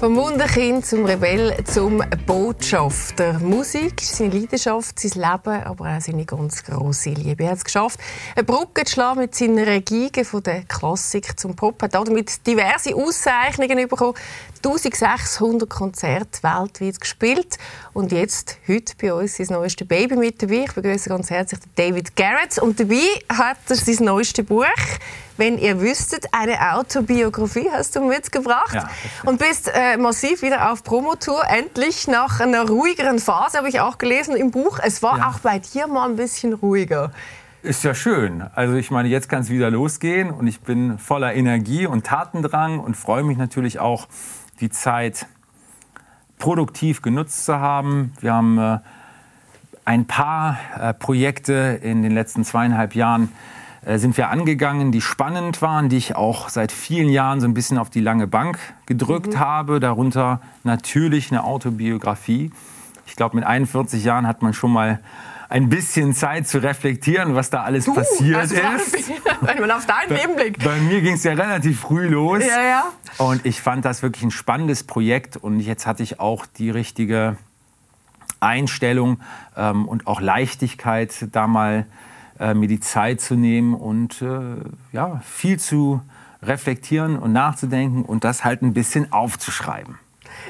Vom Wunderkind zum Rebell zum Botschafter. Musik, seine Leidenschaft, sein Leben, aber auch seine ganz grosse Liebe. Er hat es geschafft, eine Brücke zu schlagen mit seiner Giga von der Klassik zum Pop. Er hat damit diverse Auszeichnungen bekommen, 1600 Konzerte weltweit gespielt. Und jetzt, heute bei uns, sein neuestes Baby mit dabei. Ich begrüße ganz herzlich David Garrett. Und dabei hat er sein neuestes Buch wenn ihr wüsstet, eine Autobiografie hast du mitgebracht ja, und bist äh, massiv wieder auf Promotour. Endlich nach einer ruhigeren Phase habe ich auch gelesen im Buch. Es war ja. auch bei dir mal ein bisschen ruhiger. Ist ja schön. Also ich meine, jetzt kann es wieder losgehen und ich bin voller Energie und Tatendrang und freue mich natürlich auch, die Zeit produktiv genutzt zu haben. Wir haben äh, ein paar äh, Projekte in den letzten zweieinhalb Jahren sind wir angegangen, die spannend waren, die ich auch seit vielen Jahren so ein bisschen auf die lange Bank gedrückt mhm. habe. Darunter natürlich eine Autobiografie. Ich glaube, mit 41 Jahren hat man schon mal ein bisschen Zeit zu reflektieren, was da alles du, passiert also ist. Wenn man auf dein Leben blickt. Bei mir ging es ja relativ früh los. Ja, ja. Und ich fand das wirklich ein spannendes Projekt. Und jetzt hatte ich auch die richtige Einstellung ähm, und auch Leichtigkeit, da mal äh, mir die Zeit zu nehmen und äh, ja, viel zu reflektieren und nachzudenken und das halt ein bisschen aufzuschreiben.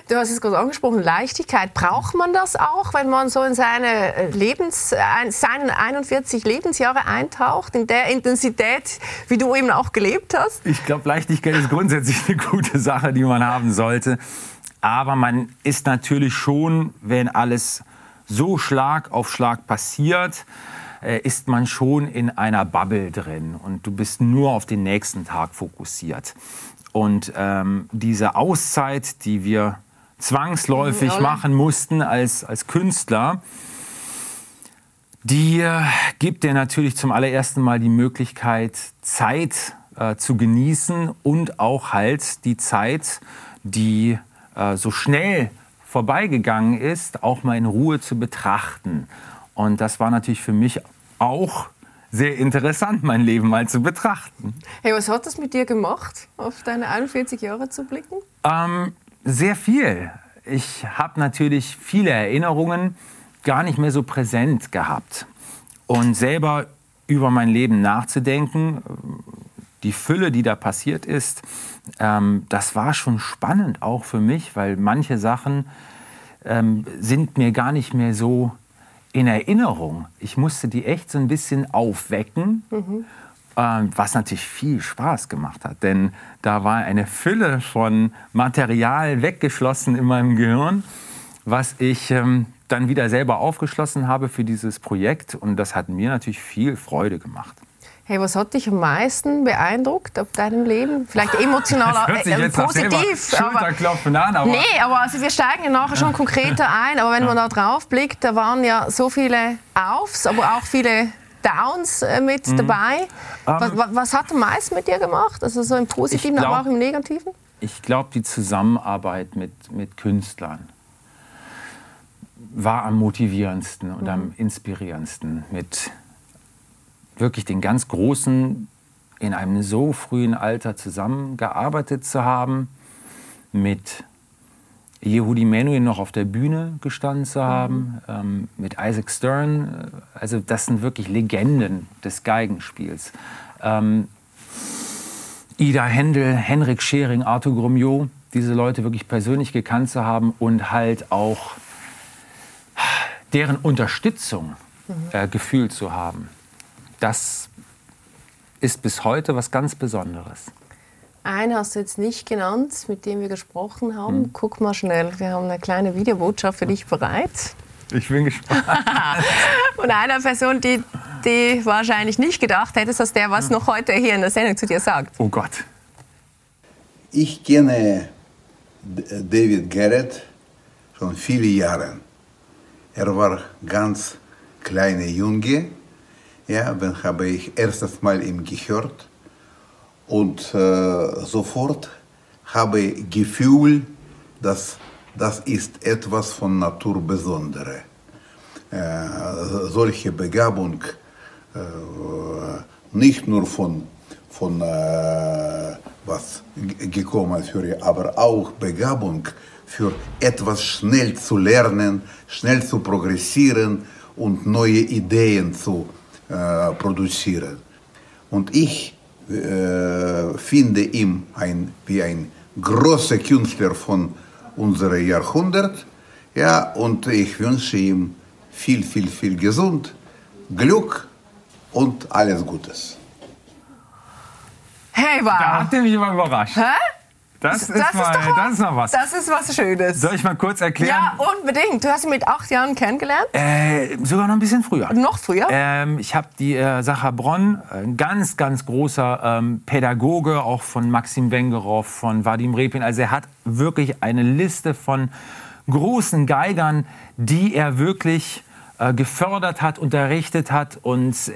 Du hast es gerade angesprochen, Leichtigkeit. Braucht man das auch, wenn man so in seine äh, Lebens, seinen 41 Lebensjahre eintaucht, in der Intensität, wie du eben auch gelebt hast? Ich glaube, Leichtigkeit ist grundsätzlich eine gute Sache, die man haben sollte. Aber man ist natürlich schon, wenn alles so Schlag auf Schlag passiert, äh, ist man schon in einer Bubble drin und du bist nur auf den nächsten Tag fokussiert. Und ähm, diese Auszeit, die wir zwangsläufig mhm, machen mussten als, als Künstler, die äh, gibt dir natürlich zum allerersten Mal die Möglichkeit, Zeit äh, zu genießen und auch halt die Zeit, die äh, so schnell vorbeigegangen ist, auch mal in Ruhe zu betrachten. Und das war natürlich für mich auch sehr interessant, mein Leben mal zu betrachten. Hey, was hat das mit dir gemacht, auf deine 41 Jahre zu blicken? Ähm, sehr viel. Ich habe natürlich viele Erinnerungen gar nicht mehr so präsent gehabt. Und selber über mein Leben nachzudenken, die Fülle, die da passiert ist, ähm, das war schon spannend auch für mich, weil manche Sachen ähm, sind mir gar nicht mehr so in Erinnerung. Ich musste die echt so ein bisschen aufwecken, mhm. ähm, was natürlich viel Spaß gemacht hat. Denn da war eine Fülle von Material weggeschlossen in meinem Gehirn, was ich ähm, dann wieder selber aufgeschlossen habe für dieses Projekt. Und das hat mir natürlich viel Freude gemacht. Hey, was hat dich am meisten beeindruckt auf deinem Leben? Vielleicht emotional äh, positiv. Schulterklopfen an, aber nee, aber also wir steigen ja nachher schon konkreter ein. Aber wenn man da drauf blickt, da waren ja so viele Aufs, aber auch viele Downs äh, mit mhm. dabei. Was, um, was, hat am meisten mit dir gemacht? Also so im Positiven, glaub, aber auch im Negativen? Ich glaube, die Zusammenarbeit mit, mit Künstlern war am motivierendsten und mhm. am inspirierendsten. Mit wirklich den ganz Großen in einem so frühen Alter zusammengearbeitet zu haben, mit Yehudi Menuhin noch auf der Bühne gestanden zu haben, mhm. ähm, mit Isaac Stern. Also das sind wirklich Legenden des Geigenspiels. Ähm, Ida Händel, Henrik Schering, Arthur Grumiot, diese Leute wirklich persönlich gekannt zu haben und halt auch deren Unterstützung mhm. äh, gefühlt zu haben das ist bis heute was ganz Besonderes. Einen hast du jetzt nicht genannt, mit dem wir gesprochen haben. Hm. Guck mal schnell, wir haben eine kleine Videobotschaft für dich bereit. Ich bin gespannt. Und einer Person, die, die wahrscheinlich nicht gedacht hättest, dass der was noch heute hier in der Sendung zu dir sagt. Oh Gott. Ich kenne David Garrett schon viele Jahre. Er war ganz kleiner Junge ja, dann habe ich erstes Mal ihn gehört und äh, sofort habe Gefühl, dass das ist etwas von Natur Besondere. Äh, solche Begabung äh, nicht nur von, von äh, was gekommen für aber auch Begabung für etwas schnell zu lernen, schnell zu progressieren und neue Ideen zu äh, produzieren. Und ich äh, finde ihn ein, wie ein großer Künstler von unserem Jahrhundert. Ja, und ich wünsche ihm viel, viel, viel Gesund, Glück und alles Gutes. Hey, wow. Da habt ihr mich immer überrascht. Hä? Das, ist, das, mal, ist doch das ist noch was. Das ist was Schönes. Soll ich mal kurz erklären? Ja, unbedingt. Du hast ihn mit acht Jahren kennengelernt? Äh, sogar noch ein bisschen früher. Noch früher? Ähm, ich habe die äh, Sacha Bronn, ein ganz, ganz großer ähm, Pädagoge, auch von Maxim Wengerow, von Vadim Repin. Also er hat wirklich eine Liste von großen Geigern, die er wirklich äh, gefördert hat, unterrichtet hat. Und äh,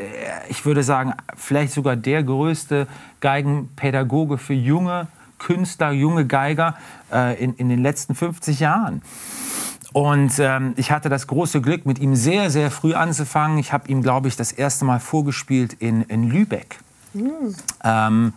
ich würde sagen, vielleicht sogar der größte Geigenpädagoge für junge Künstler, junge Geiger äh, in, in den letzten 50 Jahren. Und ähm, ich hatte das große Glück, mit ihm sehr, sehr früh anzufangen. Ich habe ihm, glaube ich, das erste Mal vorgespielt in, in Lübeck. Ähm,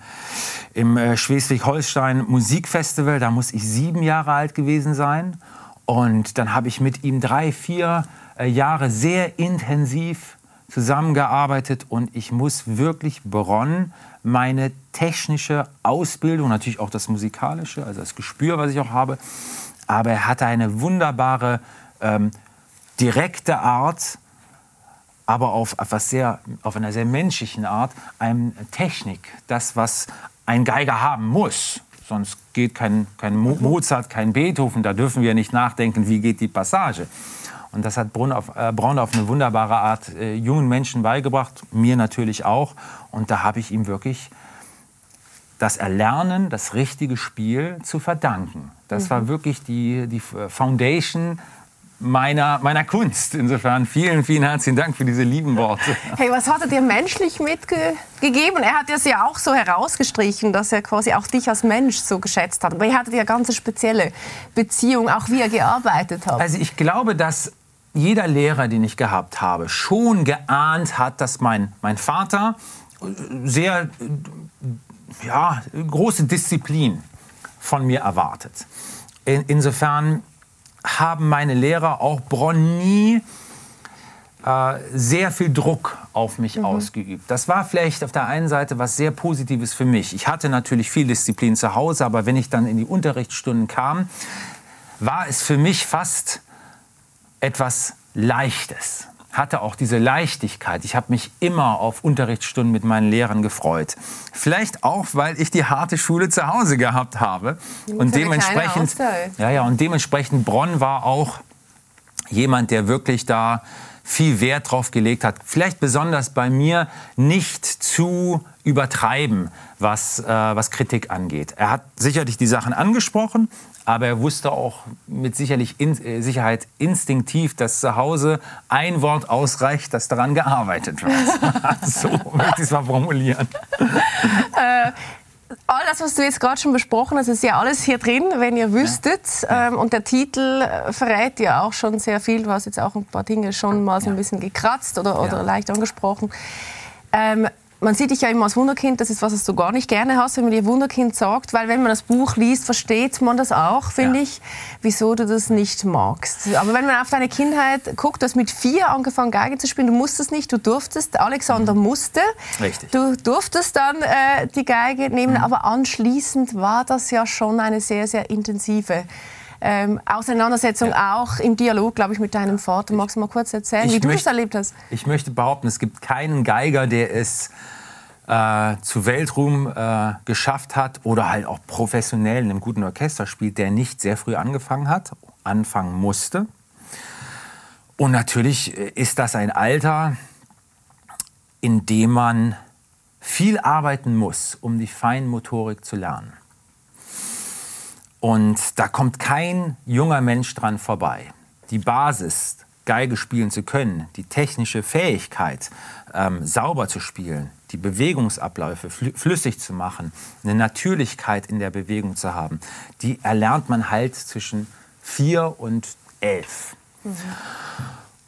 Im äh, Schleswig-Holstein Musikfestival, da muss ich sieben Jahre alt gewesen sein. Und dann habe ich mit ihm drei, vier äh, Jahre sehr intensiv zusammengearbeitet. Und ich muss wirklich Bronn meine technische Ausbildung, natürlich auch das musikalische, also das Gespür, was ich auch habe. Aber er hatte eine wunderbare, ähm, direkte Art, aber auf, etwas sehr, auf einer sehr menschlichen Art, eine Technik, das, was ein Geiger haben muss. Sonst geht kein, kein Mozart, kein Beethoven, da dürfen wir nicht nachdenken, wie geht die Passage. Und das hat Braun auf, äh, Braun auf eine wunderbare Art äh, jungen Menschen beigebracht, mir natürlich auch. Und da habe ich ihm wirklich das Erlernen, das richtige Spiel zu verdanken. Das mhm. war wirklich die, die Foundation meiner, meiner Kunst. Insofern vielen, vielen herzlichen Dank für diese lieben Worte. Hey, was hat er dir menschlich mitgegeben? Er hat es ja auch so herausgestrichen, dass er quasi auch dich als Mensch so geschätzt hat. Aber ihr hattet ja ganz spezielle Beziehung, auch wie er gearbeitet hat. Also ich glaube, dass jeder Lehrer, den ich gehabt habe, schon geahnt hat, dass mein, mein Vater sehr ja, große Disziplin von mir erwartet. In, insofern haben meine Lehrer auch Bronn nie äh, sehr viel Druck auf mich mhm. ausgeübt. Das war vielleicht auf der einen Seite was sehr Positives für mich. Ich hatte natürlich viel Disziplin zu Hause, aber wenn ich dann in die Unterrichtsstunden kam, war es für mich fast etwas Leichtes. Hatte auch diese Leichtigkeit. Ich habe mich immer auf Unterrichtsstunden mit meinen Lehrern gefreut. Vielleicht auch, weil ich die harte Schule zu Hause gehabt habe. Und dementsprechend, ja, ja, und dementsprechend Bronn war auch jemand, der wirklich da viel Wert drauf gelegt hat. Vielleicht besonders bei mir nicht zu übertreiben, was, äh, was Kritik angeht. Er hat sicherlich die Sachen angesprochen, aber er wusste auch mit sicherlich in, äh, Sicherheit instinktiv, dass zu Hause ein Wort ausreicht, dass daran gearbeitet wird. so möchte ich es mal formulieren. Äh, all das, was du jetzt gerade schon besprochen hast, ist ja alles hier drin, wenn ihr wüsstet. Ja. Ähm, und der Titel äh, verrät ja auch schon sehr viel. Du hast jetzt auch ein paar Dinge schon mal so ein bisschen gekratzt oder, oder ja. leicht angesprochen. Ähm, man sieht dich ja immer als Wunderkind, das ist was, was du gar nicht gerne hast, wenn man dir Wunderkind sagt, weil wenn man das Buch liest, versteht man das auch, finde ja. ich, wieso du das nicht magst. Aber wenn man auf deine Kindheit guckt, du hast mit vier angefangen Geige zu spielen, du musstest nicht, du durftest, Alexander mhm. musste, Richtig. du durftest dann äh, die Geige nehmen, mhm. aber anschließend war das ja schon eine sehr, sehr intensive ähm, Auseinandersetzung ja. auch im Dialog, glaube ich, mit deinem Vater. Magst du mal kurz erzählen, wie du möchte, das erlebt hast? Ich möchte behaupten, es gibt keinen Geiger, der es äh, zu Weltruhm äh, geschafft hat oder halt auch professionell in einem guten Orchester spielt, der nicht sehr früh angefangen hat, anfangen musste. Und natürlich äh, ist das ein Alter, in dem man viel arbeiten muss, um die Feinmotorik zu lernen. Und da kommt kein junger Mensch dran vorbei. Die Basis Geige spielen zu können, die technische Fähigkeit, ähm, sauber zu spielen, die Bewegungsabläufe flüssig zu machen, eine Natürlichkeit in der Bewegung zu haben, die erlernt man halt zwischen vier und elf. Mhm.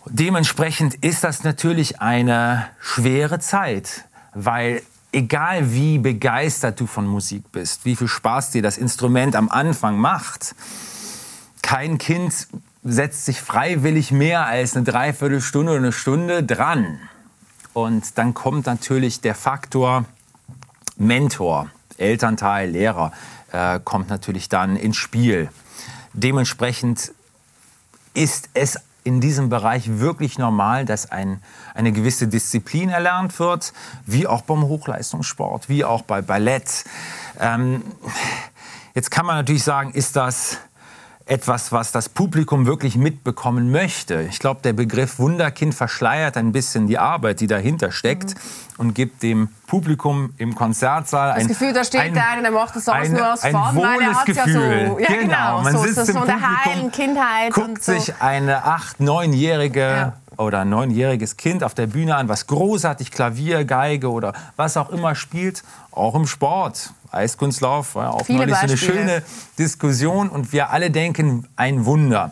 Dementsprechend ist das natürlich eine schwere Zeit, weil egal wie begeistert du von Musik bist, wie viel Spaß dir das Instrument am Anfang macht, kein Kind setzt sich freiwillig mehr als eine Dreiviertelstunde oder eine Stunde dran. Und dann kommt natürlich der Faktor Mentor, Elternteil, Lehrer, äh, kommt natürlich dann ins Spiel. Dementsprechend ist es in diesem Bereich wirklich normal, dass ein, eine gewisse Disziplin erlernt wird, wie auch beim Hochleistungssport, wie auch bei Ballett. Ähm, jetzt kann man natürlich sagen, ist das etwas, was das Publikum wirklich mitbekommen möchte. Ich glaube, der Begriff Wunderkind verschleiert ein bisschen die Arbeit, die dahinter steckt mhm. und gibt dem Publikum im Konzertsaal ein, das Gefühl, da steht ein, der eine, der macht das alles nur aus ein wohles Gefühl. Ja, so, ja, genau, genau. Man so, sitzt so im Publikum, heilen Kindheit guckt so. sich eine acht, neunjährige ja oder ein neunjähriges Kind auf der Bühne an, was großartig Klavier, Geige oder was auch immer spielt, auch im Sport. Eiskunstlauf war auch Viele neulich so eine schöne Diskussion und wir alle denken, ein Wunder.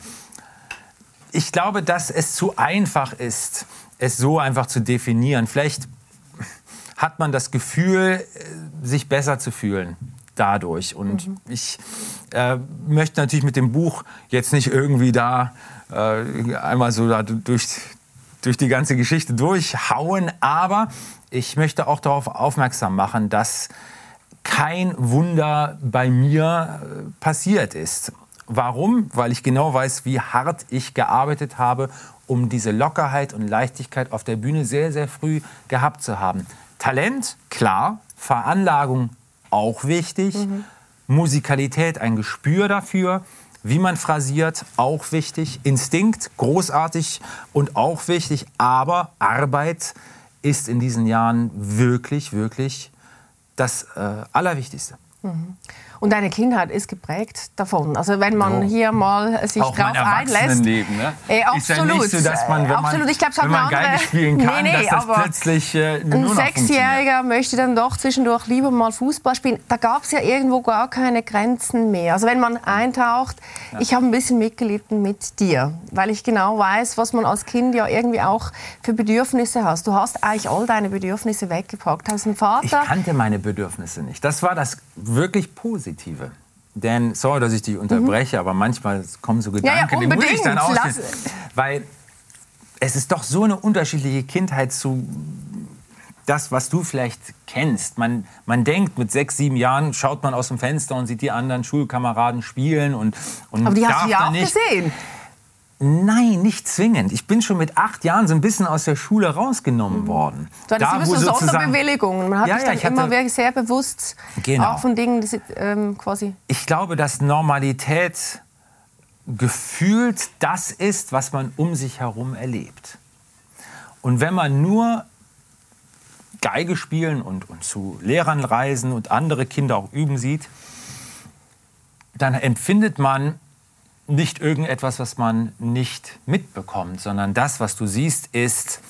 Ich glaube, dass es zu einfach ist, es so einfach zu definieren. Vielleicht hat man das Gefühl, äh, sich besser zu fühlen dadurch. Und mhm. ich äh, möchte natürlich mit dem Buch jetzt nicht irgendwie da äh, einmal so da durch, durch die ganze Geschichte durchhauen, aber ich möchte auch darauf aufmerksam machen, dass kein Wunder bei mir äh, passiert ist. Warum? Weil ich genau weiß, wie hart ich gearbeitet habe, um diese Lockerheit und Leichtigkeit auf der Bühne sehr, sehr früh gehabt zu haben. Talent, klar. Veranlagung, auch wichtig. Mhm. Musikalität, ein Gespür dafür. Wie man phrasiert, auch wichtig. Instinkt, großartig und auch wichtig. Aber Arbeit ist in diesen Jahren wirklich, wirklich das äh, Allerwichtigste. Mhm. Und deine Kindheit ist geprägt davon. Also wenn man oh. hier mal sich Auch drauf einlässt. Leben, ne? Äh, absolut. Ist ja nicht so, dass man, wenn absolut. Ich glaub, wenn man andere, Geige spielen kann, nee, nee, dass das plötzlich äh, Ein Sechsjähriger möchte dann doch zwischendurch lieber mal Fußball spielen. Da gab es ja irgendwo gar keine Grenzen mehr. Also wenn man eintaucht, ja. ich habe ein bisschen mitgelitten mit dir, weil ich genau weiß, was man als Kind ja irgendwie auch für Bedürfnisse hast. Du hast eigentlich all deine Bedürfnisse weggepackt. Hast einen Vater. Ich kannte meine Bedürfnisse nicht. Das war das wirklich Positive. Positive. Denn, sorry, dass ich dich unterbreche, mhm. aber manchmal kommen so Gedanken, ja, ja, die muss ich dann aus. Weil es ist doch so eine unterschiedliche Kindheit zu das, was du vielleicht kennst. Man, man denkt, mit sechs, sieben Jahren schaut man aus dem Fenster und sieht die anderen Schulkameraden spielen und, und Aber die hast du ja auch nicht. gesehen. Nein, nicht zwingend. Ich bin schon mit acht Jahren so ein bisschen aus der Schule rausgenommen mhm. worden. Hattest da, immer so Sonderbewilligungen. Man hat ja, sich dann ja, immer sehr bewusst genau. auch von Dingen die, ähm, quasi... Ich glaube, dass Normalität gefühlt das ist, was man um sich herum erlebt. Und wenn man nur Geige spielen und, und zu Lehrern reisen und andere Kinder auch üben sieht, dann empfindet man nicht irgendetwas, was man nicht mitbekommt, sondern das, was du siehst, ist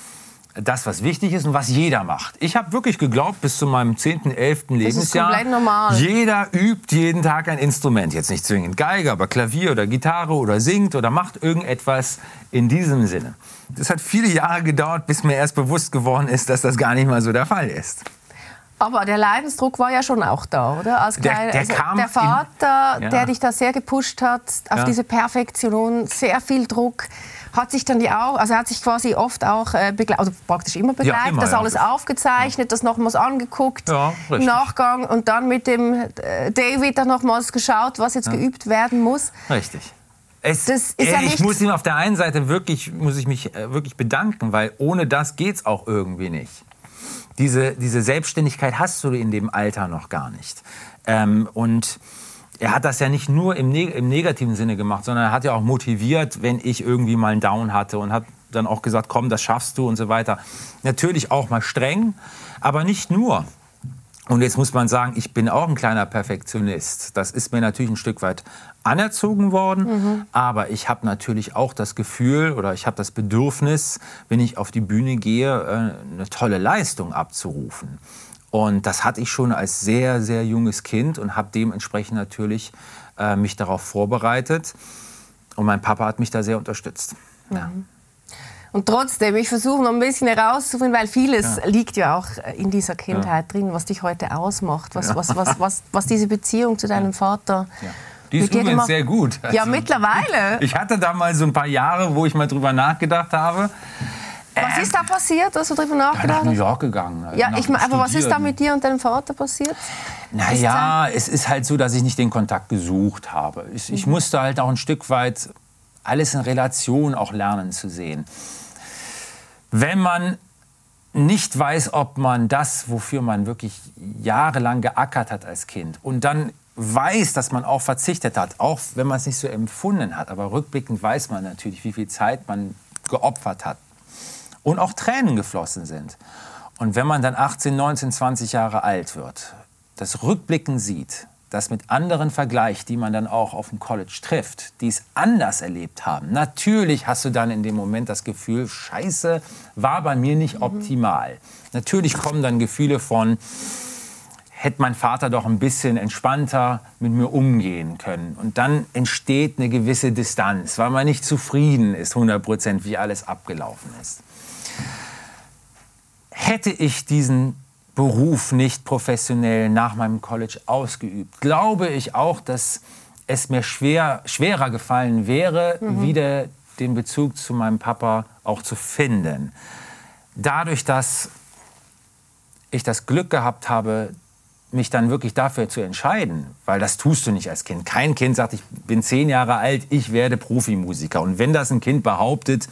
das, was wichtig ist und was jeder macht. Ich habe wirklich geglaubt, bis zu meinem 10., 11. Lebensjahr, jeder übt jeden Tag ein Instrument. Jetzt nicht zwingend Geige, aber Klavier oder Gitarre oder singt oder macht irgendetwas in diesem Sinne. Das hat viele Jahre gedauert, bis mir erst bewusst geworden ist, dass das gar nicht mal so der Fall ist. Aber der Leidensdruck war ja schon auch da, oder? Als der, der, also der Vater, in, ja. der dich da sehr gepusht hat, auf ja. diese Perfektion, sehr viel Druck, hat sich dann die auch, also hat sich quasi oft auch äh, begleitet, also praktisch immer begleitet, ja, immer, das alles aufgezeichnet, das nochmals angeguckt im Nachgang und dann mit dem äh, David dann nochmals geschaut, was jetzt geübt werden muss. Richtig. Es, ja ich muss ihm auf der einen Seite wirklich, muss ich mich äh, wirklich bedanken, weil ohne das geht es auch irgendwie nicht diese, diese Selbstständigkeit hast du in dem Alter noch gar nicht. Ähm, und er hat das ja nicht nur im, neg im, negativen Sinne gemacht, sondern er hat ja auch motiviert, wenn ich irgendwie mal einen Down hatte und hat dann auch gesagt, komm, das schaffst du und so weiter. Natürlich auch mal streng, aber nicht nur. Und jetzt muss man sagen, ich bin auch ein kleiner Perfektionist. Das ist mir natürlich ein Stück weit anerzogen worden, mhm. aber ich habe natürlich auch das Gefühl oder ich habe das Bedürfnis, wenn ich auf die Bühne gehe, äh, eine tolle Leistung abzurufen. Und das hatte ich schon als sehr, sehr junges Kind und habe dementsprechend natürlich äh, mich darauf vorbereitet. Und mein Papa hat mich da sehr unterstützt. Mhm. Ja. Und trotzdem, ich versuche noch ein bisschen herauszufinden, weil vieles ja. liegt ja auch in dieser Kindheit ja. drin, was dich heute ausmacht, was, ja. was, was, was, was diese Beziehung zu deinem Vater. Die ist übrigens sehr gut. Also, ja, mittlerweile. Ich hatte da mal so ein paar Jahre, wo ich mal drüber nachgedacht habe. Was ist da passiert, dass du darüber nachgedacht hast? nach New York gegangen. Ja, ich, aber was ist da mit dir und deinem Vater passiert? Naja, es ist halt so, dass ich nicht den Kontakt gesucht habe. Ich, mhm. ich musste halt auch ein Stück weit alles in Relation auch lernen zu sehen. Wenn man nicht weiß, ob man das, wofür man wirklich jahrelang geackert hat als Kind und dann weiß, dass man auch verzichtet hat, auch wenn man es nicht so empfunden hat, aber rückblickend weiß man natürlich, wie viel Zeit man geopfert hat und auch Tränen geflossen sind. Und wenn man dann 18, 19, 20 Jahre alt wird, das Rückblicken sieht, das mit anderen vergleicht, die man dann auch auf dem College trifft, die es anders erlebt haben. Natürlich hast du dann in dem Moment das Gefühl, Scheiße, war bei mir nicht optimal. Natürlich kommen dann Gefühle von, hätte mein Vater doch ein bisschen entspannter mit mir umgehen können. Und dann entsteht eine gewisse Distanz, weil man nicht zufrieden ist, 100 Prozent, wie alles abgelaufen ist. Hätte ich diesen Beruf nicht professionell nach meinem College ausgeübt. Glaube ich auch, dass es mir schwer, schwerer gefallen wäre, mhm. wieder den Bezug zu meinem Papa auch zu finden. Dadurch, dass ich das Glück gehabt habe, mich dann wirklich dafür zu entscheiden, weil das tust du nicht als Kind. Kein Kind sagt, ich bin zehn Jahre alt, ich werde Profimusiker. Und wenn das ein Kind behauptet,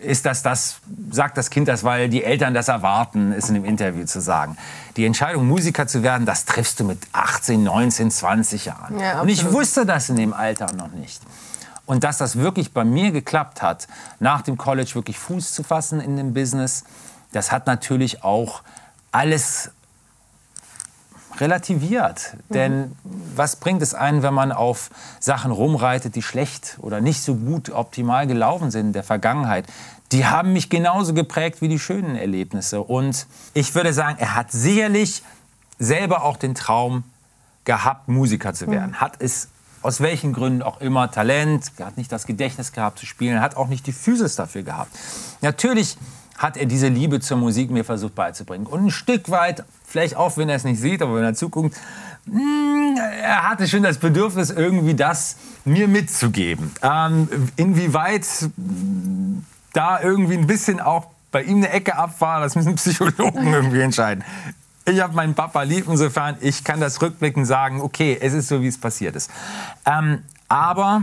ist das das, sagt das Kind das, weil die Eltern das erwarten, ist in dem Interview zu sagen. Die Entscheidung, Musiker zu werden, das triffst du mit 18, 19, 20 Jahren. Ja, und ich wusste das in dem Alter noch nicht. Und dass das wirklich bei mir geklappt hat, nach dem College wirklich Fuß zu fassen in dem Business, das hat natürlich auch alles relativiert. Mhm. Denn was bringt es einen, wenn man auf Sachen rumreitet, die schlecht oder nicht so gut optimal gelaufen sind in der Vergangenheit? Die haben mich genauso geprägt wie die schönen Erlebnisse. Und ich würde sagen, er hat sicherlich selber auch den Traum gehabt, Musiker zu werden. Mhm. Hat es aus welchen Gründen auch immer Talent, hat nicht das Gedächtnis gehabt zu spielen, hat auch nicht die Physis dafür gehabt. Natürlich hat er diese Liebe zur Musik mir versucht beizubringen. Und ein Stück weit, vielleicht auch wenn er es nicht sieht, aber wenn er zuguckt, hm, er hatte schon das Bedürfnis, irgendwie das mir mitzugeben. Ähm, inwieweit da irgendwie ein bisschen auch bei ihm eine Ecke ab war, das müssen Psychologen irgendwie entscheiden. Ich habe meinen Papa lieb, insofern ich kann das rückblickend sagen, okay, es ist so, wie es passiert ist. Ähm, aber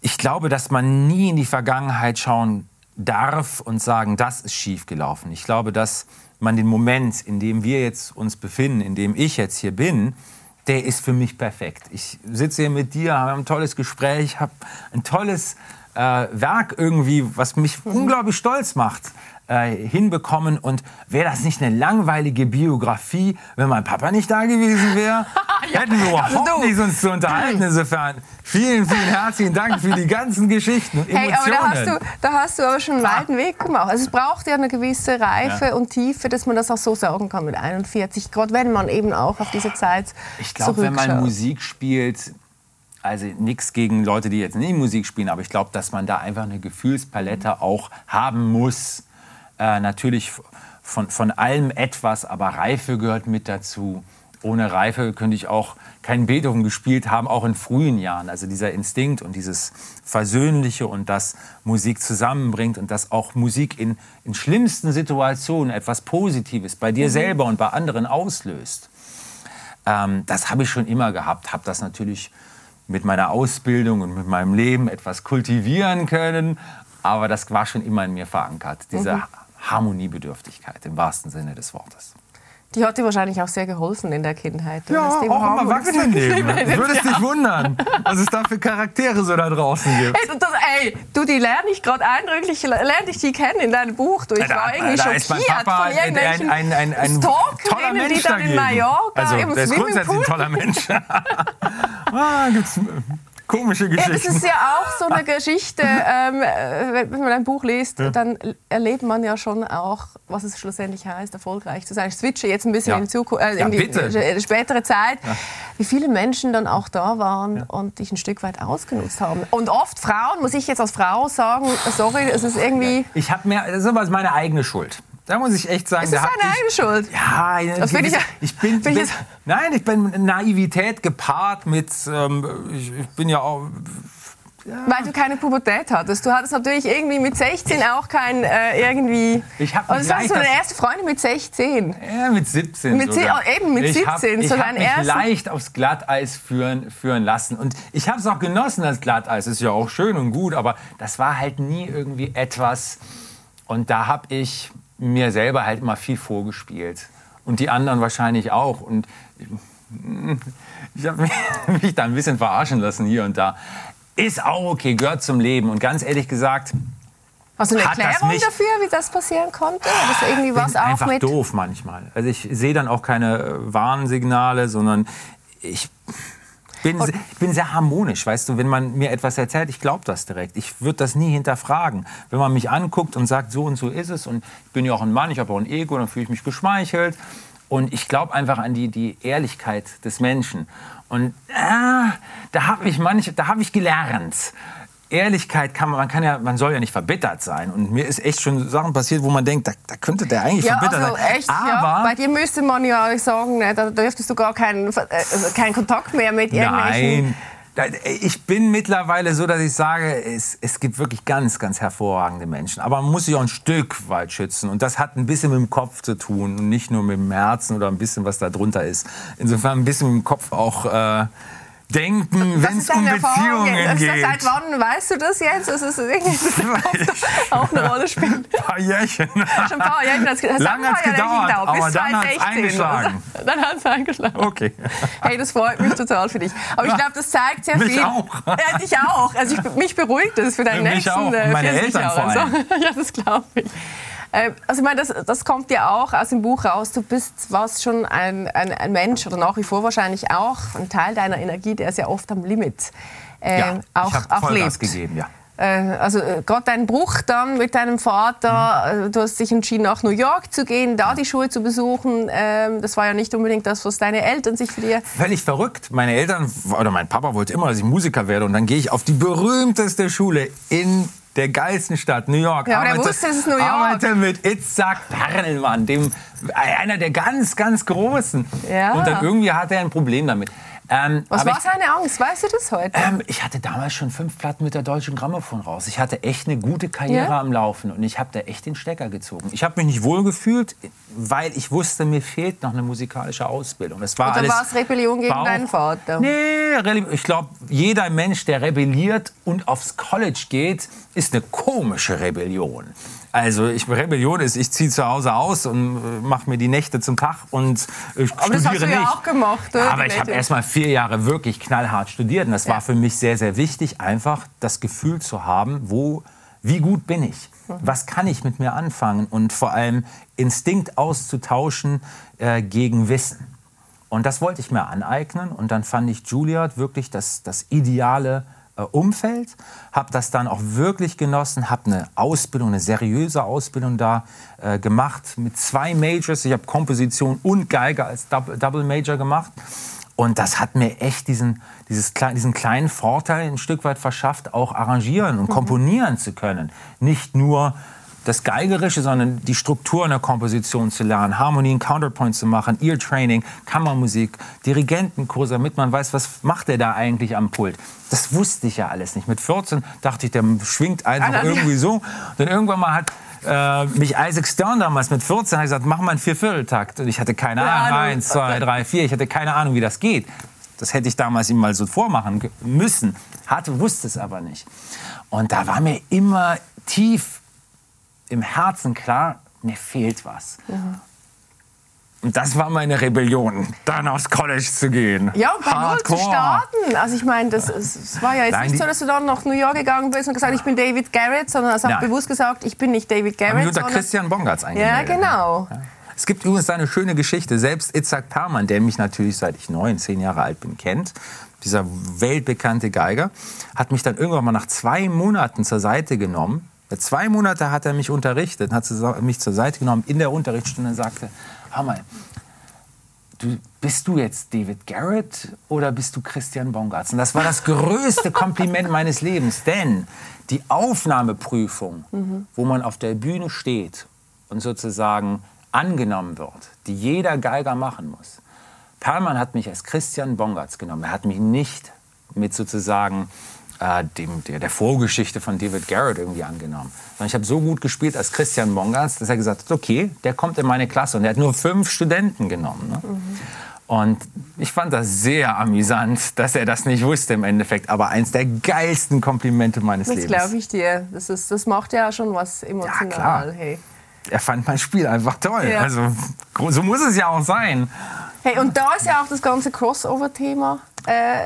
ich glaube, dass man nie in die Vergangenheit schauen darf und sagen, das ist schiefgelaufen. Ich glaube, dass man den Moment, in dem wir jetzt uns befinden, in dem ich jetzt hier bin, der ist für mich perfekt. Ich sitze hier mit dir, habe ein tolles Gespräch, habe ein tolles äh, Werk irgendwie, was mich unglaublich stolz macht äh, hinbekommen. Und wäre das nicht eine langweilige Biografie, wenn mein Papa nicht da gewesen wäre? ja, Hätten wir überhaupt also nichts uns zu unterhalten. Insofern vielen, vielen herzlichen Dank für die ganzen Geschichten und Emotionen. Hey, aber da hast, du, da hast du aber schon einen weiten Weg gemacht. Also es braucht ja eine gewisse Reife ja. und Tiefe, dass man das auch so sagen kann mit 41. Gerade wenn man eben auch auf diese Zeit Ich glaube, wenn man Musik spielt, also nichts gegen Leute, die jetzt nicht Musik spielen, aber ich glaube, dass man da einfach eine Gefühlspalette auch haben muss, äh, natürlich von, von allem etwas, aber Reife gehört mit dazu. Ohne Reife könnte ich auch keinen Beethoven gespielt haben, auch in frühen Jahren. Also dieser Instinkt und dieses Versöhnliche und das Musik zusammenbringt und das auch Musik in, in schlimmsten Situationen etwas Positives bei dir mhm. selber und bei anderen auslöst. Ähm, das habe ich schon immer gehabt, habe das natürlich mit meiner Ausbildung und mit meinem Leben etwas kultivieren können, aber das war schon immer in mir verankert, diese mhm. Harmoniebedürftigkeit im wahrsten Sinne des Wortes. Die hat dir wahrscheinlich auch sehr geholfen in der Kindheit. Ja, auch im Erwachsenenleben. Du würdest dich wundern, was es da für Charaktere so da draußen gibt. Ey, das, ey du, die lerne ich gerade eindrücklich, lerne ich die kennen in deinem Buch. Du, ich Da- war irgendwie da schockiert ist mein Papa von irgendwelchen ein, ein, ein, ein toller Mensch die dann in. Mallorca also, im der ist grundsätzlich Swimmingpool... ein toller Mensch. ah, gibt's komische Ja, das ist ja auch so eine Geschichte, ähm, äh, wenn man ein Buch liest, dann erlebt man ja schon auch, was es schlussendlich heißt, erfolgreich zu sein. Ich switche jetzt ein bisschen Ja. in, die, Zukunft, äh, Ja, in die spätere Zeit, wie viele Menschen dann auch da waren und dich ein Stück weit ausgenutzt haben. Und oft Frauen, muss ich jetzt als Frau sagen, sorry, es ist irgendwie... Ich habe mir, das ist aber meine eigene Schuld. Da muss ich echt sagen, Es da ist hab deine ich, eigene Schuld. Ja, Das finde ich ja- ich bin, ich bin jetzt- nein, ich bin Naivität gepaart mit, ähm, ich, ich bin ja auch, Weil du keine Pubertät hattest. Du hattest natürlich irgendwie mit 16 auch kein äh, irgendwie... Ich hab Und das war so deine erste Freundin mit 16. ja, mit 17 Mit sogar. oh, eben, mit ich hab, 17, ich so hab dein mich ersten- leicht aufs Glatteis führen, führen lassen und ich habe es auch genossen, das Glatteis ist ja auch schön und gut, aber das war halt nie irgendwie etwas und da habe ich mir selber halt immer viel vorgespielt und die anderen wahrscheinlich auch und ich habe mich, mich da ein bisschen verarschen lassen hier und da. Ist auch okay, gehört zum Leben. Und ganz ehrlich gesagt, Hast du eine Erklärung dafür, wie das passieren konnte? Das irgendwie was auch einfach mit... doof manchmal. Also ich sehe dann auch keine äh, Warnsignale, sondern ich bin, se- ich bin sehr harmonisch, weißt du, wenn man mir etwas erzählt, ich glaube das direkt. Ich würde das nie hinterfragen. Wenn man mich anguckt und sagt, so und so ist es und ich bin ja auch ein Mann, ich habe auch ein Ego, dann fühle ich mich geschmeichelt und ich glaube einfach an die, die Ehrlichkeit des Menschen. Und ah, da habe ich manche, da habe ich gelernt. Ehrlichkeit kann man, man kann ja, man soll ja nicht verbittert sein. Und mir ist echt schon Sachen passiert, wo man denkt, da, da könnte der eigentlich Ja, verbittert also sein. echt, ja. Aber Bei dir müsste man ja sagen, ne, da dürftest du gar keinen, äh, keinen Kontakt mehr mit irgendwelchen... Nein. Ich bin mittlerweile so, dass ich sage, es, es gibt wirklich ganz, ganz hervorragende Menschen. Aber man muss sich auch ein Stück weit schützen. Und das hat ein bisschen mit dem Kopf zu tun und nicht nur mit dem Herzen oder ein bisschen, was da drunter ist. Insofern ein bisschen mit dem Kopf auch äh, denken, Das wenn es um Beziehungen. Also geht. Seit wann weißt du das jetzt? Das ist irgendwie das auch eine Rolle spielt. Ein paar Jährchen. Schon ein paar Jahre hat's ge- das Lange hat nicht gedauert, gedauert, aber dann hat's 2016 eingeschlagen. oder? Dann hat es eingeschlagen. Okay. Hey, das freut mich total für dich. Aber ich glaube, das zeigt sehr Mich viel. auch. Ja, dich auch. Also ich, mich beruhigt das für deine Mich nächsten auch. Äh, meine 40 Eltern vor allem. Ja, das glaube ich. Äh, Also ich meine, das, das kommt ja auch aus dem Buch raus. Du bist, warst schon ein, ein, ein Mensch oder nach wie vor wahrscheinlich auch ein Teil deiner Energie, der sehr oft am Limit äh, Ja, auch, ich auch lebt. gegeben, ja. Äh, Also äh, gerade dein Bruch dann mit deinem Vater, äh, du hast dich entschieden, nach New York zu gehen, da die Schule zu besuchen. Ähm, Das war ja nicht unbedingt das, was deine Eltern sich für dir... Völlig verrückt. Meine Eltern oder mein Papa wollte immer, dass ich Musiker werde. Und dann gehe ich auf die berühmteste Schule in der geilsten Stadt, New York. Ja, aber der wusste, es ist New York. Arbeite mit Itzhak Perlmann, dem, einer der ganz, ganz Großen. Ja. Und dann irgendwie hatte er ein Problem damit. Ähm, Was war ich, seine Angst? Weißt du das heute? ähm, ich hatte damals schon fünf Platten mit der Deutschen Grammophon raus. Ich hatte echt eine gute Karriere Ja? am Laufen und ich habe da echt den Stecker gezogen. Ich habe mich nicht wohl gefühlt, weil ich wusste, mir fehlt noch eine musikalische Ausbildung. Das war Oder war es Rebellion gegen Bauch- deinen Vater? Nee, ich glaube, jeder Mensch, der rebelliert und aufs College geht, ist eine komische Rebellion. Also ich, Rebellion ist, ich ziehe zu Hause aus und äh, mache mir die Nächte zum Tag und äh, Aber das studiere hast du ja auch gemacht, oder? Ja, aber ich habe erst mal vier Jahre wirklich knallhart studiert und das Ja. war für mich sehr, sehr wichtig, einfach das Gefühl zu haben, wo, wie gut bin ich? Was kann ich mit mir anfangen? Und vor allem Instinkt auszutauschen äh, gegen Wissen. Und das wollte ich mir aneignen. Und dann fand ich Juilliard wirklich das, das ideale Umfeld. Habe das dann auch wirklich genossen. Habe eine Ausbildung, eine seriöse Ausbildung da äh, gemacht mit zwei Majors. Ich habe Komposition und Geige als Double, Major gemacht. Und das hat mir echt diesen, dieses, diesen kleinen Vorteil ein Stück weit verschafft, auch arrangieren und komponieren zu können. Nicht nur das Geigerische, sondern die Strukturen der Komposition zu lernen, Harmonien, Counterpoint zu machen, Ear-Training, Kammermusik, Dirigentenkurse, damit man weiß, was macht der da eigentlich am Pult. Das wusste ich ja alles nicht. Mit 14 dachte ich, der schwingt einfach das- irgendwie so. Dann irgendwann mal hat äh, mich Isaac Stern damals mit 14 hat gesagt, mach mal einen Viervierteltakt. Und ich hatte keine Keine Ahnung. Eins, zwei, drei, vier. Ich hatte keine Ahnung, wie das geht. Das hätte ich damals ihm mal so vormachen müssen. Hatte, wusste es aber nicht. Und da war mir immer tief im Herzen klar, mir fehlt was. Und das war meine Rebellion, dann aufs College zu gehen. Ja, und bei Null zu starten. Also ich meine, das, es war ja jetzt Nein, nicht so, dass du dann nach New York gegangen bist und gesagt, ich bin David Garrett, sondern hast auch bewusst gesagt, ich bin nicht David Garrett. unter Christian Bongartz eigentlich. Ja, genau. Ja. Es gibt übrigens eine schöne Geschichte. Selbst Itzhak Perman, der mich natürlich seit ich neun, zehn Jahre alt bin, kennt, dieser weltbekannte Geiger, hat mich dann irgendwann mal nach zwei Monaten zur Seite genommen. Zwei Monate hat er mich unterrichtet, hat mich zur Seite genommen in der Unterrichtsstunde und sagte, hör mal, du, bist du jetzt David Garrett oder bist du Christian Baumgarten? Das war das größte Kompliment meines Lebens, denn die Aufnahmeprüfung, mhm. wo man auf der Bühne steht und sozusagen angenommen wird, die jeder Geiger machen muss. Perlmann hat mich als Christian Bongartz genommen. Er hat mich nicht mit sozusagen äh, dem, der, der, Vorgeschichte von David Garrett irgendwie angenommen. Sondern ich habe so gut gespielt als Christian Bongartz, dass er gesagt hat, okay, der kommt in meine Klasse. Und er hat nur fünf Studenten genommen. Ne? Mhm. Und ich fand das sehr amüsant, dass er das nicht wusste im Endeffekt. Aber eins der geilsten Komplimente meines das Lebens. Das glaube ich dir. Das, ist, das macht ja schon was emotional. Ja, klar. Hey er fand mein Spiel einfach toll. Ja. Also so muss es ja auch sein. Hey, und da ist ja auch das ganze Crossover-Thema äh,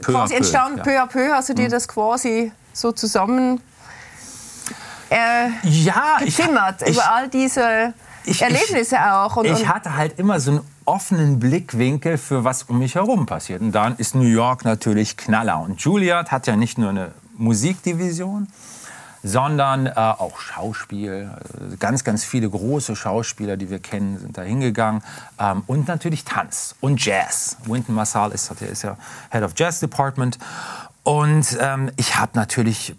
quasi entstanden. Ja. Peu à peu hast du dir mhm. das quasi so zusammen äh, ja, gezimmert ich, über all diese ich, Erlebnisse ich, auch. Und, ich hatte halt immer so einen offenen Blickwinkel für was um mich herum passiert. Und dann ist New York natürlich Knaller. Und Juilliard hat ja nicht nur eine Musikdivision, sondern äh, auch Schauspiel. Äh, ganz, ganz viele große Schauspieler, die wir kennen, sind da hingegangen. Ähm, und natürlich Tanz und Jazz. Wynton Massal ist, ist ja Head of Jazz Department. Und ähm, ich habe natürlich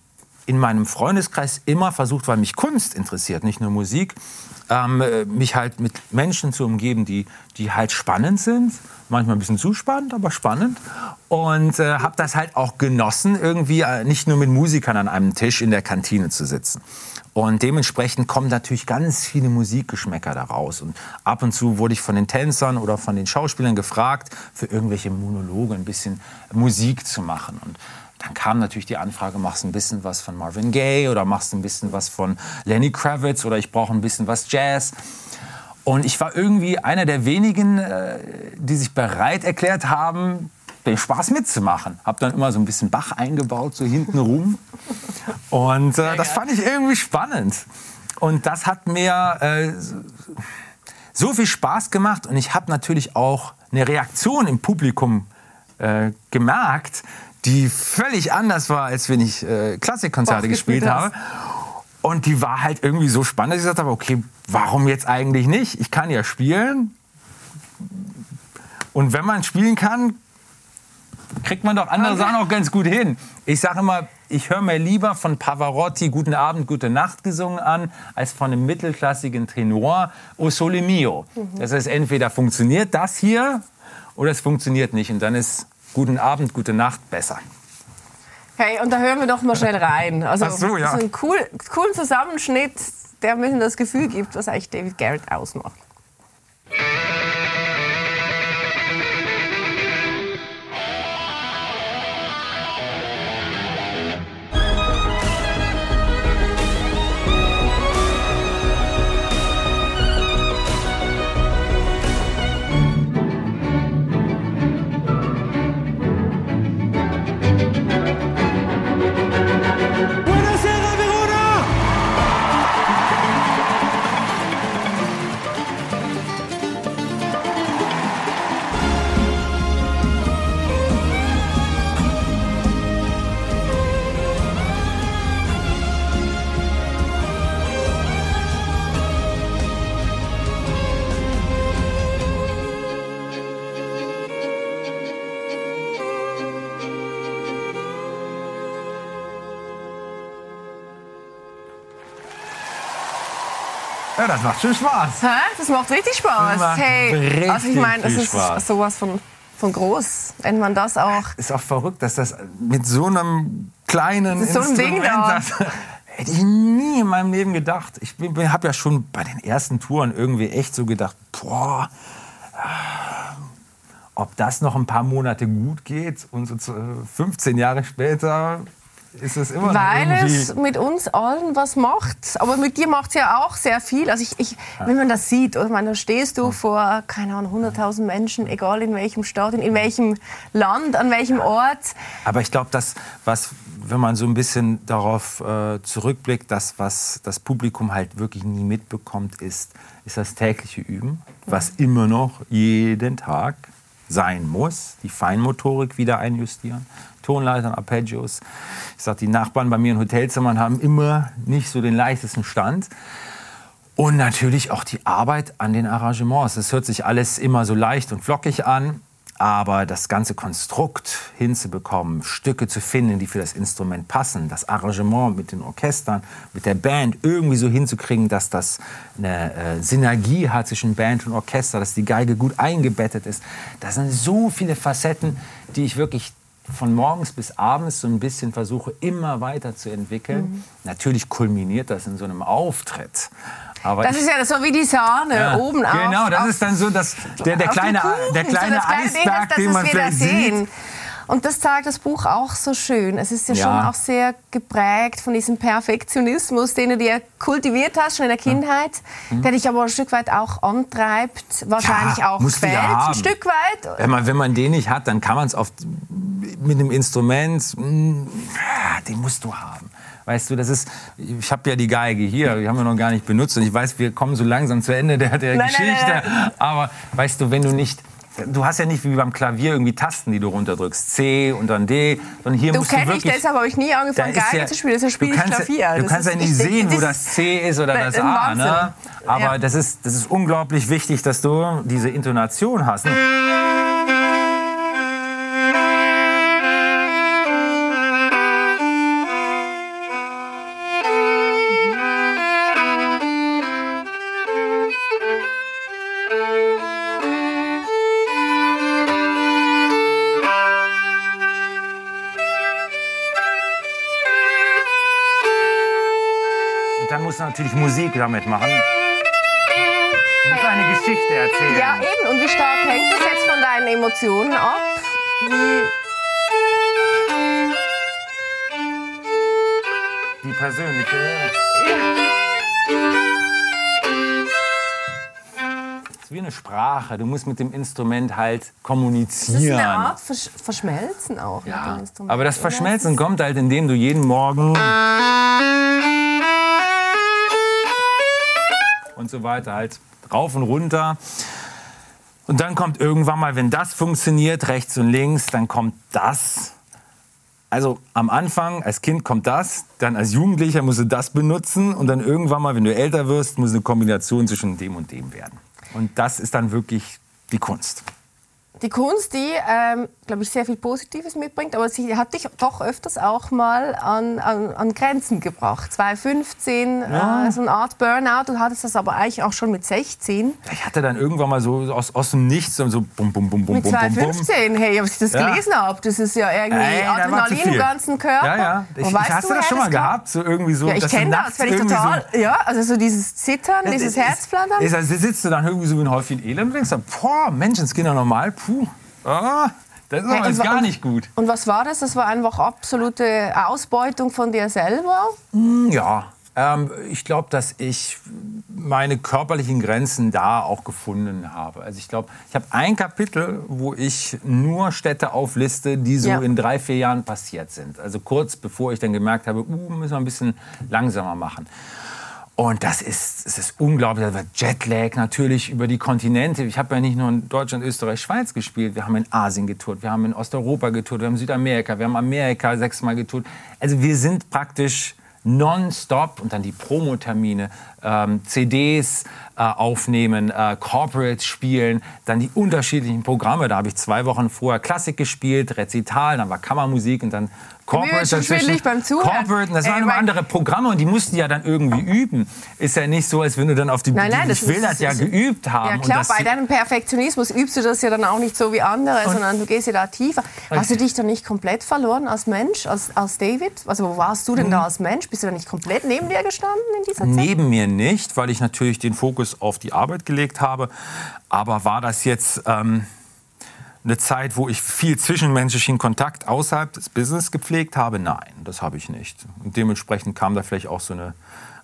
in meinem Freundeskreis immer versucht, weil mich Kunst interessiert, nicht nur Musik, ähm, mich halt mit Menschen zu umgeben, die, die halt spannend sind. Manchmal ein bisschen zu spannend, aber spannend. Und äh, habe das halt auch genossen, irgendwie äh, nicht nur mit Musikern an einem Tisch in der Kantine zu sitzen. Und dementsprechend kommen natürlich ganz viele Musikgeschmäcker daraus. Und ab und zu wurde ich von den Tänzern oder von den Schauspielern gefragt, für irgendwelche Monologe ein bisschen Musik zu machen. Und dann kam natürlich die Anfrage, machst du ein bisschen was von Marvin Gaye oder machst du ein bisschen was von Lenny Kravitz oder ich brauche ein bisschen was Jazz. Und ich war irgendwie einer der wenigen, äh, die sich bereit erklärt haben, den Spaß mitzumachen. Hab dann immer so ein bisschen Bach eingebaut, so hinten rum. Und äh, das fand ich irgendwie spannend. Und das hat mir äh, so viel Spaß gemacht. Und ich habe natürlich auch eine Reaktion im Publikum äh, gemerkt, die völlig anders war, als wenn ich äh, Klassikkonzerte gespielt habe. Und die war halt irgendwie so spannend, dass ich gesagt habe, okay, warum jetzt eigentlich nicht? Ich kann ja spielen. Und wenn man spielen kann, kriegt man doch andere Sachen auch ganz gut hin. Ich sage immer, ich höre mir lieber von Pavarotti Guten Abend, Gute Nacht gesungen an, als von einem mittelklassigen Tenor O Sole Mio. Mhm. Das heißt, entweder funktioniert das hier oder es funktioniert nicht. Und dann ist Guten Abend, Gute Nacht besser. Hey, und da hören wir doch mal schnell rein. Also, Ach so, ja. So einen cool, coolen Zusammenschnitt, der mir das Gefühl gibt, was eigentlich David Garrett ausmacht. Das macht schon Spaß. Hä? Das macht richtig Spaß. Macht hey, richtig also ich meine, das ist Spaß. sowas von, von groß, wenn man das auch. Ist auch verrückt, dass das mit so einem kleinen das ist so ein Ding da. Hätte ich nie in meinem Leben gedacht. Ich habe ja schon bei den ersten Touren irgendwie echt so gedacht, boah, ob das noch ein paar Monate gut geht und so 15 Jahre später ist es immer Weil es mit uns allen was macht. Aber mit dir macht es ja auch sehr viel. Also ich, ich, wenn man das sieht, oder man, da stehst du vor, keine Ahnung, 100.000 Menschen, egal in welchem Staat, in welchem Land, an welchem Ort. Aber ich glaube, das, was, wenn man so ein bisschen darauf äh, zurückblickt, das, was das Publikum halt wirklich nie mitbekommt, ist, ist das tägliche Üben, was immer noch jeden Tag sein muss, die Feinmotorik wieder einjustieren, Tonleitern, Arpeggios. Ich sage, die Nachbarn bei mir in Hotelzimmern haben immer nicht so den leichtesten Stand. Und natürlich auch die Arbeit an den Arrangements. Es hört sich alles immer so leicht und flockig an, aber das ganze Konstrukt hinzubekommen, Stücke zu finden, die für das Instrument passen, das Arrangement mit den Orchestern, mit der Band irgendwie so hinzukriegen, dass das eine äh, Synergie hat zwischen Band und Orchester, dass die Geige gut eingebettet ist. Das sind so viele Facetten, die ich wirklich von morgens bis abends so ein bisschen versuche, immer weiter zu entwickeln. Mhm. Natürlich kulminiert das in so einem Auftritt. Aber Das ich- ist ja so wie die Sahne ja, oben auf. Genau, das auf, ist dann so das, der, der kleine, Kuchen, der so kleine das kleine Ding, Eisberg, das- den man vielleicht sehen. sieht. Und das zeigt das Buch auch so schön. Es ist ja, Ja. schon auch sehr geprägt von diesem Perfektionismus, den du dir kultiviert hast, schon in der Kindheit, der dich aber ein Stück weit auch antreibt, wahrscheinlich Mhm. Ja, auch ja quält, ein. Stück weit. Wenn man, wenn man den nicht hat, dann kann man es oft mit einem Instrument, mh, ja, den musst du haben. Weißt du, das ist, ich habe ja die Geige hier, die haben wir noch gar nicht benutzt und ich weiß, wir kommen so langsam zu Ende der, der Nein, nein, Geschichte. nein, Aber weißt du, wenn du nicht, du hast ja nicht wie beim Klavier irgendwie Tasten, die du runterdrückst, C und dann D, sondern hier Du musst du kenne ich, wirklich... deshalb habe ich nie angefangen, Geige ja- zu spielen. Deshalb spiele du ich kannst ja- Klavier. Du Das kannst ja nicht sehen, wo Das C ist oder das A. Ne? Aber Ja. das, ist, das ist unglaublich wichtig, dass du diese Intonation hast. Und natürlich Musik damit machen. Du musst eine Geschichte erzählen. Ja, eben. Und wie stark hängt das jetzt von deinen Emotionen ab? Wie, Die persönliche. Das ist wie eine Sprache. Du musst mit dem Instrument halt das ist kommunizieren. eine Art Versch Verschmelzen auch mit dem Ja, Instrument. aber das? Verschmelzen kommt halt, indem du jeden Morgen und so weiter halt rauf und runter. Und dann kommt irgendwann mal, wenn das funktioniert, rechts und links, dann kommt das. Also am Anfang, als Kind kommt das, dann als Jugendlicher musst du das benutzen und dann irgendwann mal, wenn du älter wirst, muss eine Kombination zwischen dem und dem werden. Und das ist dann wirklich die Kunst. Die Kunst, die, ähm, glaube ich, sehr viel Positives mitbringt, aber sie hat dich doch öfters auch mal an, an, an Grenzen gebracht. 2015, Ja. äh, so eine Art Burnout. Du hattest das aber eigentlich auch schon mit 16. Ich hatte dann irgendwann mal so aus, aus dem Nichts so bum, bum, bum, bum, Mit bum, bum, bum. 2015, hey, als ich das Ja. gelesen habe, das ist ja irgendwie Ey, Adrenalin im ganzen Körper. Ja, ja. Ich, ich, hast du das schon mal gehabt? So irgendwie so, Ja, ich kenne das, wenn ich total, ja, also so dieses Zittern, So, dieses Herzflattern. Ist, ist, sitzt du dann irgendwie so wie ein Häufchen Elend und denkst, dann, boah, Menschenskinder normal, puh, ah, das ist aber jetzt gar nicht gut. Und was war das? Das war einfach absolute Ausbeutung von dir selber. Ja, ähm, ich glaube, dass ich meine körperlichen Grenzen da auch gefunden habe. Also ich glaube, ich habe ein Kapitel, wo ich nur Städte aufliste, die so Ja. in drei, vier Jahren passiert sind. Also kurz bevor ich dann gemerkt habe, uh, müssen wir ein bisschen langsamer machen. Und das ist, es ist unglaublich. Da war Jetlag natürlich über die Kontinente. Ich habe ja nicht nur in Deutschland, Österreich, Schweiz gespielt. Wir haben in Asien getourt, wir haben in Osteuropa getourt, wir haben Südamerika, wir haben Amerika sechsmal getourt. Also wir sind praktisch nonstop und dann die Promotermine, ähm, CDs aufnehmen, äh, Corporate spielen, dann die unterschiedlichen Programme. Da habe ich zwei Wochen vorher Klassik gespielt, Rezital, dann war Kammermusik und dann Corporate schwindelig beim Zuhören. Corporate, das Ey, waren immer andere Programme und die mussten ja dann irgendwie üben. Ist ja nicht so, als wenn du dann auf die Nein, nein, Ich will ist- das ja ist- geübt haben. Ja klar, bei deinem Perfektionismus übst du das ja dann auch nicht so wie andere, sondern du gehst ja da tiefer. Hast du dich dann nicht komplett verloren als Mensch, als, als David? Also wo warst du denn Mhm. da als Mensch? Bist du da nicht komplett neben dir gestanden in dieser Zeit? Neben mir nicht, weil ich natürlich den Fokus auf die Arbeit gelegt habe. Aber war das jetzt, ähm, eine Zeit, wo ich viel zwischenmenschlichen Kontakt außerhalb des Business gepflegt habe? Nein, das habe ich nicht. Und dementsprechend kam da vielleicht auch so eine.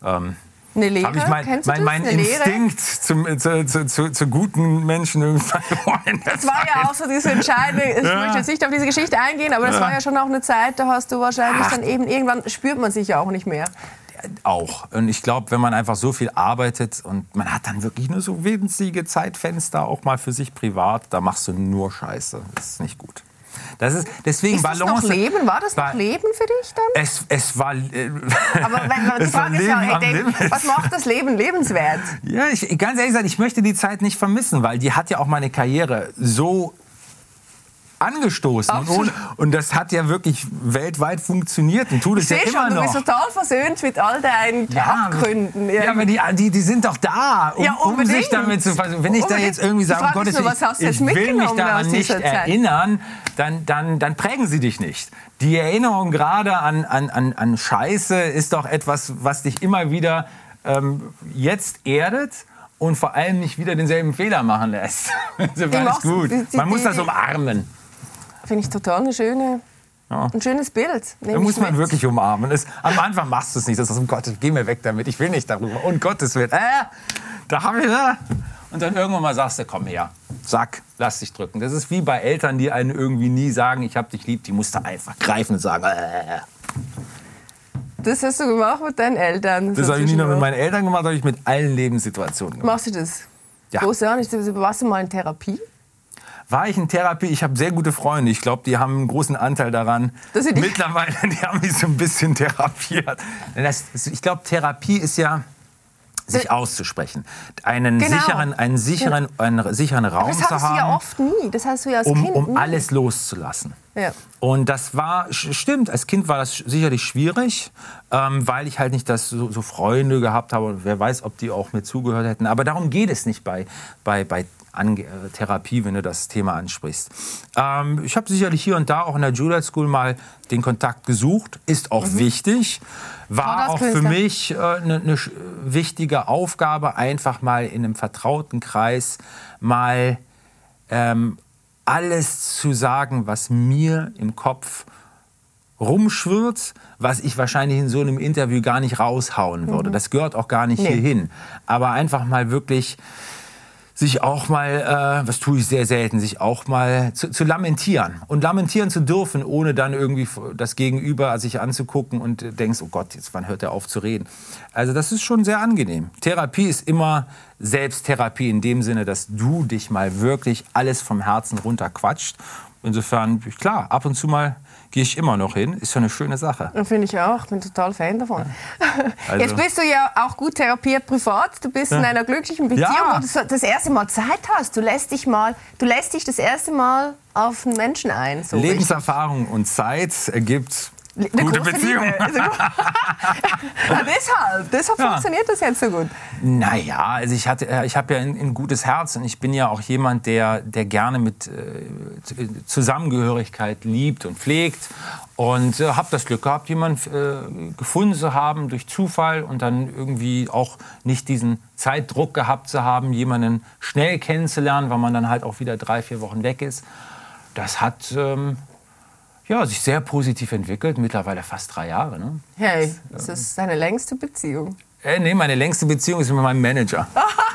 Ähm, eine Lehre? Habe ich mein, mein, mein Instinkt zum, zu, zu, zu, zu, guten Menschen verloren. Das war ja auch so diese Entscheidung. Ich ja. möchte jetzt nicht auf diese Geschichte eingehen, aber das ja. war ja schon auch eine Zeit, da hast du wahrscheinlich Ach. dann eben irgendwann spürt man sich ja auch nicht mehr auch. Und ich glaube, wenn man einfach so viel arbeitet und man hat dann wirklich nur so winzige Zeitfenster auch mal für sich privat, da machst du nur Scheiße. Das ist nicht gut. Das ist deswegen ist das Balance. Noch Leben? War das noch Leben für dich dann? Es, es war. Äh, Aber wenn, die Frage ist ja, ey, was macht das Leben lebenswert? Ja, ich, ganz ehrlich gesagt, ich möchte die Zeit nicht vermissen, weil die hat ja auch meine Karriere so angestoßen. Und, und, das hat ja wirklich weltweit funktioniert und tut es ja immer schon, noch. Du bist total versöhnt mit all deinen ja, Abgründen. Ja, aber die, die, die sind doch da, um, ja, um sich damit zu versöhnen. Wenn ich da jetzt irgendwie sage, um Gottes Willen, ich, ich will mich daran nicht erinnern, dann, dann, dann prägen sie dich nicht. Die Erinnerung gerade an, an, an, an Scheiße ist doch etwas, was dich immer wieder ähm, jetzt erdet und vor allem nicht wieder denselben Fehler machen lässt. das ist gut. Man muss das umarmen. Finde ich total eine schöne, ja. ein schönes Bild. Da muss man mit. wirklich umarmen. Das, am Anfang machst du es nicht. Das ist, um Gottes, geh mir weg damit. Ich will nicht darüber. Und Gottes Willen. Äh, da haben wir. Und dann irgendwann mal sagst du, komm her. Sack, lass dich drücken. Das ist wie bei Eltern, die einen irgendwie nie sagen, ich hab dich lieb. Die musst du einfach greifen und sagen, äh. Das hast du gemacht mit deinen Eltern? Das, das habe ich nicht nur mit meinen Eltern gemacht, das habe ich mit allen Lebenssituationen gemacht. Machst du das? Ja. Großartig. Warst du mal in Therapie? War ich in Therapie. Ich habe sehr gute Freunde. Ich glaube, die haben einen großen Anteil daran. Mittlerweile, die haben mich so ein bisschen therapiert. Das, ich glaube, Therapie ist ja sich auszusprechen, einen genau. sicheren, einen sicheren, einen sicheren Raum zu haben. Das hast du ja oft nie. Das hast du ja als um, Kind um nie. alles loszulassen. Ja. Und das war, stimmt, als Kind war das sicherlich schwierig, ähm, weil ich halt nicht das, so, so, Freunde gehabt habe. Und wer weiß, ob die auch mir zugehört hätten. Aber darum geht es nicht bei, bei, bei Ange äh, Therapie, wenn du das Thema ansprichst. Ähm, ich habe sicherlich hier und da auch in der Juilliard School mal den Kontakt gesucht, ist auch mhm. wichtig. War auch für mich eine äh, ne, ne wichtige Aufgabe, einfach mal in einem vertrauten Kreis mal ähm, alles zu sagen, was mir im Kopf rumschwirrt, was ich wahrscheinlich in so einem Interview gar nicht raushauen würde. Mhm. Das gehört auch gar nicht nee. hierhin. Aber einfach mal wirklich sich auch mal, äh, was tue ich sehr selten, sich auch mal zu, zu, lamentieren. Und lamentieren zu dürfen, ohne dann irgendwie das Gegenüber sich anzugucken und denkst, oh Gott, jetzt wann hört er auf zu reden. Also das ist schon sehr angenehm. Therapie ist immer Selbsttherapie in dem Sinne, dass du dich mal wirklich alles vom Herzen runter quatscht. Insofern, klar, ab und zu mal gehe ich immer noch hin. Ist ja eine schöne Sache. Finde ich auch. Ich bin total Fan davon. Ja. Also. Jetzt bist du ja auch gut therapiert privat. Du bist ja. in einer glücklichen Beziehung, ja. wo du das erste Mal Zeit hast. Du lässt dich mal, du lässt dich das erste Mal auf einen Menschen ein. So Lebenserfahrung richtig. und Zeit ergibt eine gute Beziehung. Also, ja, deshalb, deshalb ja. funktioniert das jetzt so gut. Naja, also ich, äh, ich habe ja ein, ein, gutes Herz und ich bin ja auch jemand, der, der gerne mit äh, Zusammengehörigkeit liebt und pflegt. Und äh, habe das Glück gehabt, jemanden äh, gefunden zu haben durch Zufall und dann irgendwie auch nicht diesen Zeitdruck gehabt zu haben, jemanden schnell kennenzulernen, weil man dann halt auch wieder drei, vier Wochen weg ist. Das hat ähm, ja, sich sehr positiv entwickelt, mittlerweile fast drei Jahre. Ne? Hey, das ist deine längste Beziehung. Äh, nee, meine längste Beziehung ist mit meinem Manager.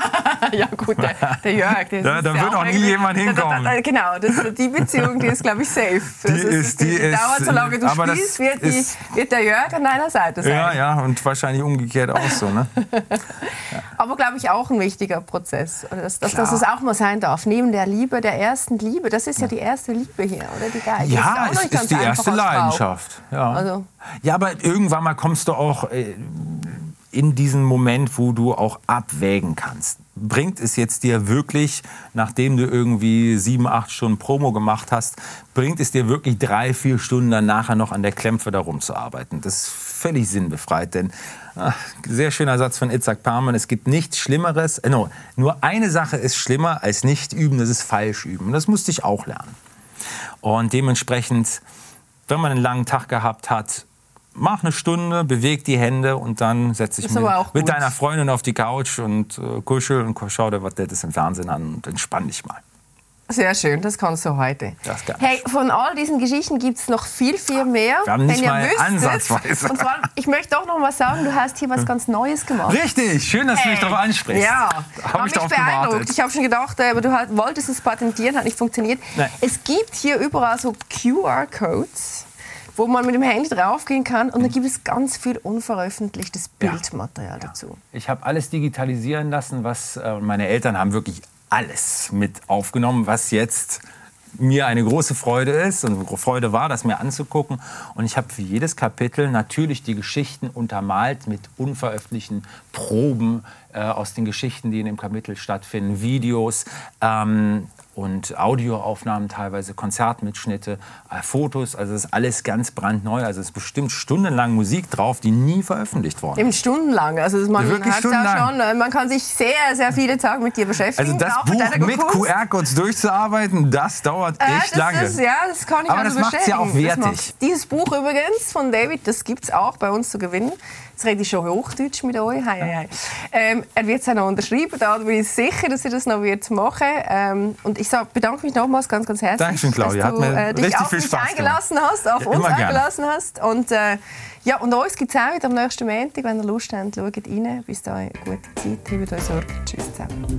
ja gut, der, der Jörg. Der ja, da wird auch nie jemand hinkommen. Da, da, genau, das, die Beziehung, die ist, glaube ich, safe. Das die ist, die, die ist, dauert, solange du spielst, wird, die, wird, der Jörg an deiner Seite sein. Ja, ja, und wahrscheinlich umgekehrt auch so. Ne? Aber, glaube ich, auch ein wichtiger Prozess. Dass, dass, dass es auch mal sein darf. Neben der Liebe, der ersten Liebe. Das ist ja die erste Liebe hier, oder? Die Geige. Ja, es ist, ist die erste Leidenschaft. Ja. Also. ja, aber irgendwann mal kommst du auch... Äh, in diesen Moment, wo du auch abwägen kannst. Bringt es jetzt dir wirklich, nachdem du irgendwie sieben, acht Stunden Promo gemacht hast, bringt es dir wirklich drei, vier Stunden dann nachher noch an der Klämpfe da rumzuarbeiten? Das ist völlig sinnbefreit, denn ach, sehr schöner Satz von Itzhak Parman, es gibt nichts Schlimmeres, äh, no, nur eine Sache ist schlimmer als nicht üben, das ist falsch üben. Das musste ich auch lernen. Und dementsprechend, wenn man einen langen Tag gehabt hat, mach eine Stunde, beweg die Hände und dann setze ich mich mit deiner Freundin auf die Couch und äh, kuschel und schau dir was das im Fernsehen an und entspann dich mal. Sehr schön, das kannst du heute. Das kann hey, von all diesen Geschichten gibt es noch viel, viel mehr. Wir haben nicht wenn ihr mal wüsstet. ansatzweise. Und zwar, ich möchte doch noch mal sagen, du hast hier was ganz Neues gemacht. Richtig, schön, dass du mich darauf ansprichst. Ja, Hab habe ich mich beeindruckt. gewartet. Ich habe schon gedacht, äh, aber du halt, wolltest es patentieren, hat nicht funktioniert. Nein. Es gibt hier überall so QR-Codes, wo man mit dem Handy draufgehen kann und dann gibt es ganz viel unveröffentlichtes Bildmaterial dazu. Ich habe alles digitalisieren lassen, was äh, meine Eltern haben wirklich alles mit aufgenommen, was jetzt mir eine große Freude ist und Freude war, das mir anzugucken. Und ich habe für jedes Kapitel natürlich die Geschichten untermalt mit unveröffentlichten Proben äh, aus den Geschichten, die in dem Kapitel stattfinden, Videos ähm, und Audioaufnahmen teilweise, Konzertmitschnitte, äh, Fotos. Also das ist alles ganz brandneu. Also es ist bestimmt stundenlang Musik drauf, die nie veröffentlicht worden ist. Eben stundenlang. Also man, Wirklich stundenlang. Auch schon, äh, man kann sich sehr, sehr viele Tage mit dir beschäftigen. Also das Buch mit. QR-Codes durchzuarbeiten, das dauert Äh, echt das lange. Ist, ja, das kann ich Aber also das macht's ja auch wertig. Dieses Buch übrigens von David, das gibt es auch bei uns zu gewinnen. Jetzt rede ich schon Hochdeutsch mit euch. Hei, hei, hei. Ähm, er wird es auch noch unterschreiben, da bin ich sicher, dass er das noch wird machen ähm, Und ich sag, bedanke mich nochmals ganz, ganz herzlich, Dankeschön, Claudia. dass du äh, dich richtig auf viel mich Spaß eingelassen hast, auf Ja, uns eingelassen hast. Und, äh, ja, und uns gibt es auch wieder am nächsten Montag. Wenn ihr Lust habt, schaut rein. Bis dahin, gute Zeit. Hebt euch Sorge. Tschüss zusammen.